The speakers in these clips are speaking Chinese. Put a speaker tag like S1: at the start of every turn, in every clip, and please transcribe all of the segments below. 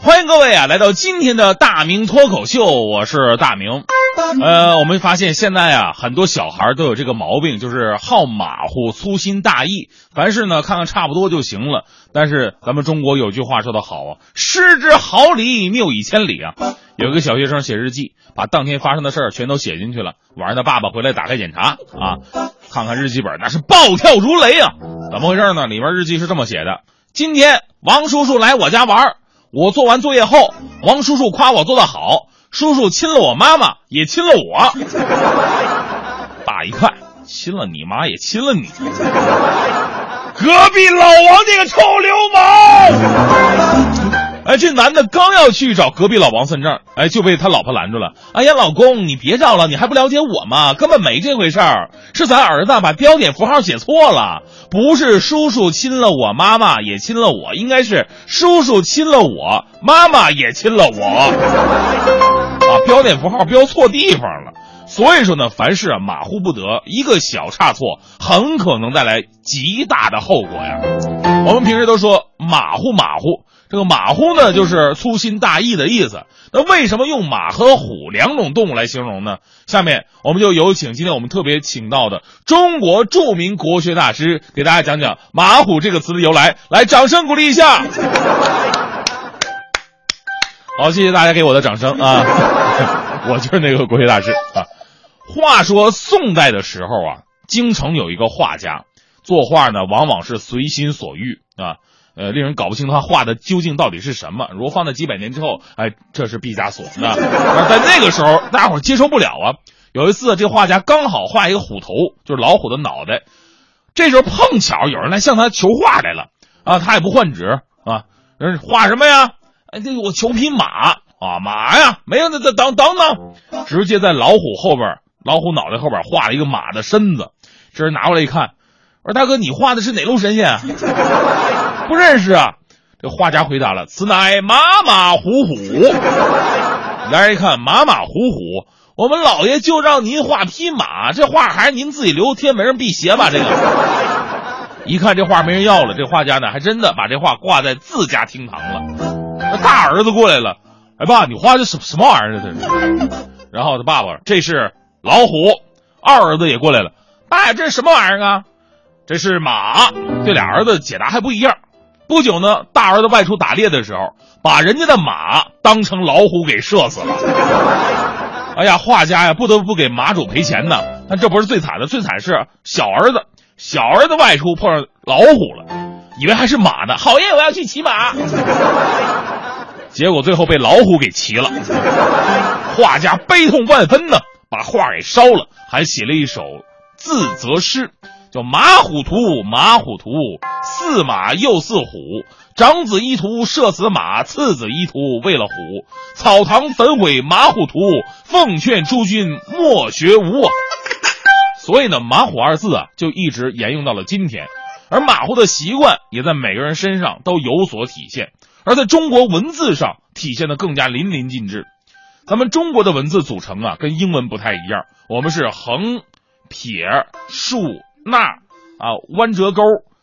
S1: 欢迎各位啊，来到今天的大明脱口秀，我是大明。呃，我们发现现在啊，很多小孩都有这个毛病，就是好马虎、粗心大意，凡事呢看看差不多就行了。但是咱们中国有句话说得好啊，“失之毫厘，谬以千里”啊。有一个小学生写日记，把当天发生的事儿全都写进去了。晚上他爸爸回来打开检查啊，看看日记本，那是暴跳如雷啊！怎么回事呢？里面日记是这么写的：今天王叔叔来我家玩，我做完作业后，王叔叔夸我做得好，叔叔亲了我妈妈，也亲了我。打一块，亲了你妈，也亲了你，隔壁老王这个臭流氓！哎，这男的刚要去找隔壁老王算账，哎，就被他老婆拦住了。哎呀，老公，你别找了，你还不了解我吗？根本没这回事儿，是咱儿子把标点符号写错了，不是叔叔亲了我妈妈也亲了我，应该是叔叔亲了我妈妈也亲了我。啊，标点符号标错地方了。所以说呢，凡事啊马虎不得，一个小差错很可能带来极大的后果呀。我们平时都说马虎马虎。这个马虎呢，就是粗心大意的意思。那为什么用马和虎两种动物来形容呢？下面我们就有请今天我们特别请到的中国著名国学大师，给大家讲讲“马虎”这个词的由来。来，掌声鼓励一下！好，谢谢大家给我的掌声啊！我就是那个国学大师啊。话说宋代的时候啊，京城有一个画家，作画呢往往是随心所欲啊。呃，令人搞不清他画的究竟到底是什么。如果放在几百年之后，哎，这是毕加索。那在那个时候，大家伙接受不了啊。有一次，这画家刚好画一个虎头，就是老虎的脑袋。这时候碰巧有人来向他求画来了啊，他也不换纸啊，人画什么呀？哎，这我求匹马啊，马呀，没有，那等等等等，直接在老虎后边，老虎脑袋后边画了一个马的身子。这人拿过来一看，我说大哥，你画的是哪路神仙啊？不认识啊！这画家回答了：“此乃马马虎虎。”来人一看，马马虎虎，我们老爷就让您画匹马，这画还是您自己留天门上辟邪吧。这个 一看这画没人要了，这画家呢还真的把这画挂在自家厅堂了。那大儿子过来了，哎爸，你画的什什么玩意儿这是？然后他爸爸这是老虎，二儿子也过来了，爸，这是什么玩意儿啊？这是马。这俩儿子解答还不一样。不久呢，大儿子外出打猎的时候，把人家的马当成老虎给射死了。哎呀，画家呀，不得不给马主赔钱呢。但这不是最惨的，最惨是小儿子，小儿子外出碰上老虎了，以为还是马呢。好耶，我要去骑马。结果最后被老虎给骑了。画家悲痛万分呢，把画给烧了，还写了一首自责诗。叫马虎图，马虎图，似马又似虎。长子一图射死马，次子一图为了虎。草堂焚毁马虎图，奉劝诸君莫学无。所以呢，马虎二字啊，就一直沿用到了今天。而马虎的习惯也在每个人身上都有所体现，而在中国文字上体现的更加淋漓尽致。咱们中国的文字组成啊，跟英文不太一样，我们是横、撇、竖。那啊，弯折钩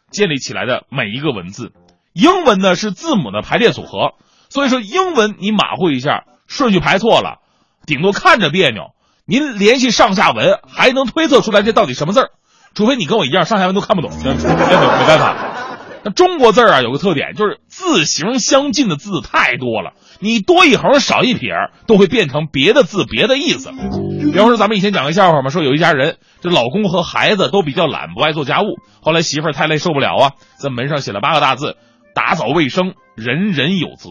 S1: 建立起来的每一个文字，英文呢是字母的排列组合，所以说英文你马虎一下，顺序排错了，顶多看着别扭，您联系上下文还能推测出来这到底什么字儿，除非你跟我一样上下文都看不懂，没没办法。那中国字啊有个特点，就是字形相近的字太多了，你多一横少一撇都会变成别的字别的意思。比方说咱们以前讲个笑话嘛，说有一家人，这老公和孩子都比较懒，不爱做家务。后来媳妇儿太累受不了啊，在门上写了八个大字：打扫卫生，人人有责。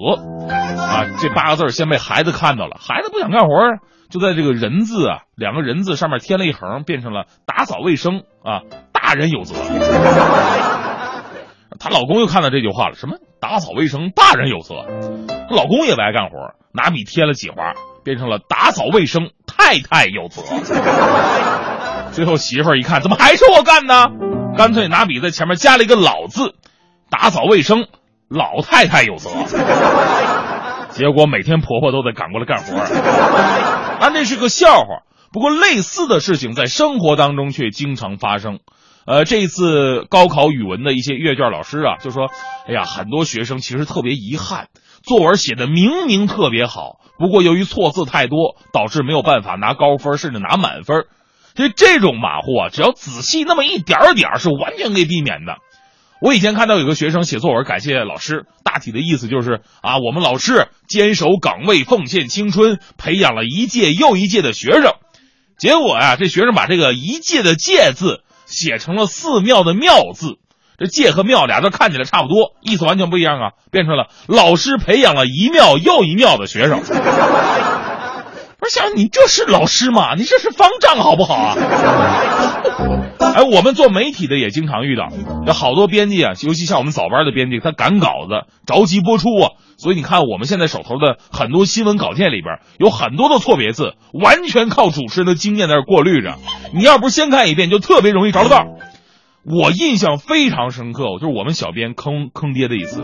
S1: 啊，这八个字先被孩子看到了，孩子不想干活，就在这个人字啊两个人字上面添了一横，变成了打扫卫生啊，大人有责。她老公又看到这句话了，什么打扫卫生，大人有责。她老公也不爱干活，拿笔添了几划，变成了打扫卫生，太太有责。最后媳妇儿一看，怎么还是我干呢？干脆拿笔在前面加了一个老字，打扫卫生，老太太有责。结果每天婆婆都得赶过来干活。啊，那是个笑话。不过类似的事情在生活当中却经常发生。呃，这一次高考语文的一些阅卷老师啊，就说，哎呀，很多学生其实特别遗憾，作文写的明明特别好，不过由于错字太多，导致没有办法拿高分，甚至拿满分。所以这种马虎啊，只要仔细那么一点点，是完全可以避免的。我以前看到有个学生写作文感谢老师，大体的意思就是啊，我们老师坚守岗位，奉献青春，培养了一届又一届的学生。结果呀，这学生把这个一届的届字写成了寺庙的庙字，这界和庙俩字看起来差不多，意思完全不一样啊，变成了老师培养了一庙又一庙的学生。不是想你这是老师吗？你这是方丈好不好啊？哎，我们做媒体的也经常遇到，有好多编辑啊，尤其像我们早班的编辑，他赶稿子，着急播出啊，所以你看我们现在手头的很多新闻稿件里边有很多的错别字，完全靠主持人的经验在这过滤着。你要不是先看一遍，就特别容易着了道。我印象非常深刻，就是我们小编坑坑爹的一次，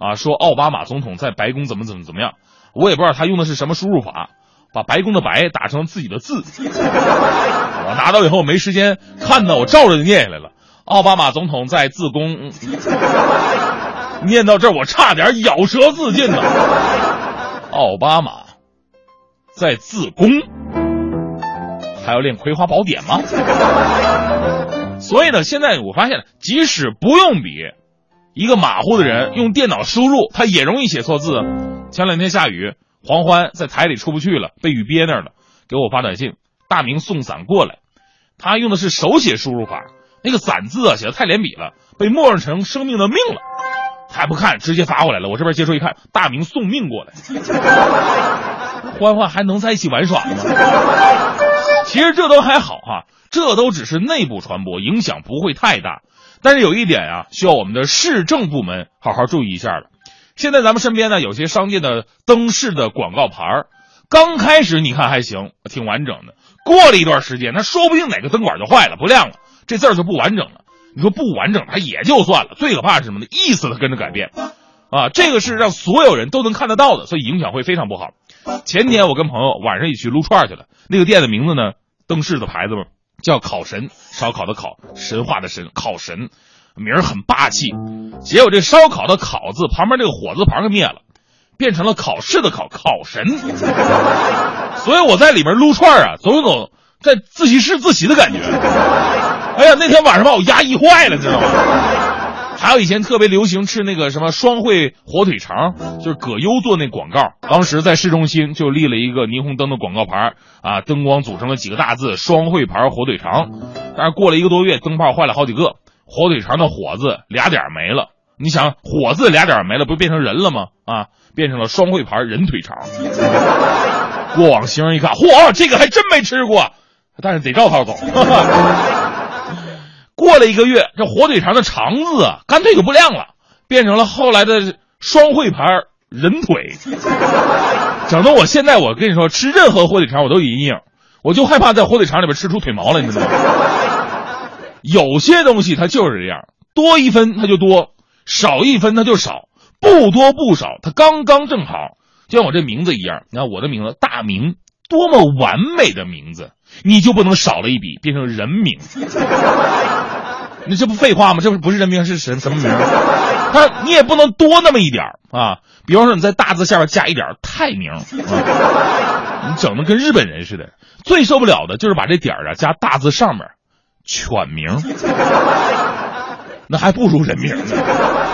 S1: 啊，说奥巴马总统在白宫怎么怎么怎么样，我也不知道他用的是什么输入法。把白宫的白打成自己的字，我拿到以后没时间看呢，我照着就念下来了。奥巴马总统在自宫，念到这儿我差点咬舌自尽呢。奥巴马在自宫，还要练《葵花宝典》吗？所以呢，现在我发现，即使不用笔，一个马虎的人用电脑输入，他也容易写错字。前两天下雨。黄欢在台里出不去了，被雨憋那儿了，给我发短信：“大明送伞过来。”他用的是手写输入法，那个“伞”字啊写的太连笔了，被默认成生命的“命”了。还不看，直接发过来了。我这边接收一看，大明送命过来。欢欢还能在一起玩耍吗？其实这都还好哈，这都只是内部传播，影响不会太大。但是有一点啊，需要我们的市政部门好好注意一下了。现在咱们身边呢，有些商店的灯饰的广告牌儿，刚开始你看还行，挺完整的。过了一段时间，那说不定哪个灯管就坏了，不亮了，这字儿就不完整了。你说不完整，它也就算了，最可怕是什么呢？意思它跟着改变，啊，这个是让所有人都能看得到的，所以影响会非常不好。前天我跟朋友晚上一起去撸串去了，那个店的名字呢，灯饰的牌子嘛，叫烤神，烧烤的烤，神话的神，烤神。名儿很霸气，结果这烧烤的“烤”字旁边这个火字旁给灭了，变成了考试的“考”，考神。所以我在里面撸串啊，总有种在自习室自习的感觉。哎呀，那天晚上把我压抑坏了，知道吗？还有以前特别流行吃那个什么双汇火腿肠，就是葛优做那广告，当时在市中心就立了一个霓虹灯的广告牌啊，灯光组成了几个大字“双汇牌火腿肠”，但是过了一个多月，灯泡坏了好几个。火腿肠的火字俩点没了，你想火字俩点没了，不变成人了吗？啊，变成了双汇牌人腿肠。过往行人一看，嚯，这个还真没吃过，但是得照套走。过了一个月，这火腿肠的肠子啊，干脆就不亮了，变成了后来的双汇牌人腿。整的我现在我跟你说，吃任何火腿肠我都有阴影，我就害怕在火腿肠里边吃出腿毛来，你知道吗？有些东西它就是这样，多一分它就多，少一分它就少，不多不少，它刚刚正好。就像我这名字一样，你看我的名字大明，多么完美的名字，你就不能少了一笔变成人名？你这不废话吗？这不不是人名是什什么名？他你也不能多那么一点啊。比方说你在大字下边加一点太名，你整的跟日本人似的。最受不了的就是把这点啊加大字上面。犬名，那还不如人名呢。